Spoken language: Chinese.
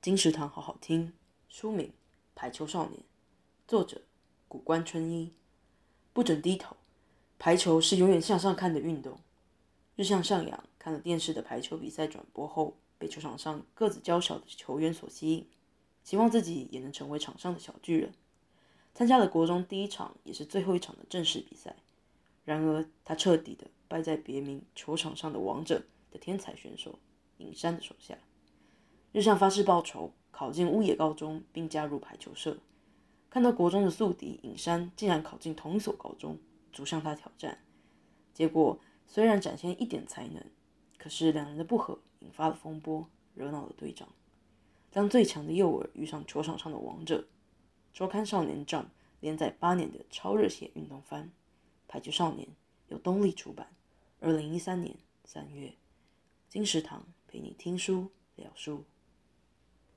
金石堂好好听。书名《排球少年》，作者谷关春一。不准低头，排球是永远向上看的运动。日向上扬看了电视的排球比赛转播后，被球场上个子娇小的球员所吸引，希望自己也能成为场上的小巨人。参加了国中第一场也是最后一场的正式比赛，然而他彻底的败在别名“球场上的王者”的天才选手尹山的手下。就向发誓报仇，考进乌野高中，并加入排球社。看到国中的宿敌尹山竟然考进同一所高中，逐向他挑战。结果虽然展现一点才能，可是两人的不和引发了风波，惹恼了队长。当最强的幼儿遇上球场上的王者，周刊少年 Jump 连载八年的超热血运动番《排球少年》由东立出版，二零一三年三月。金石堂陪你听书聊书。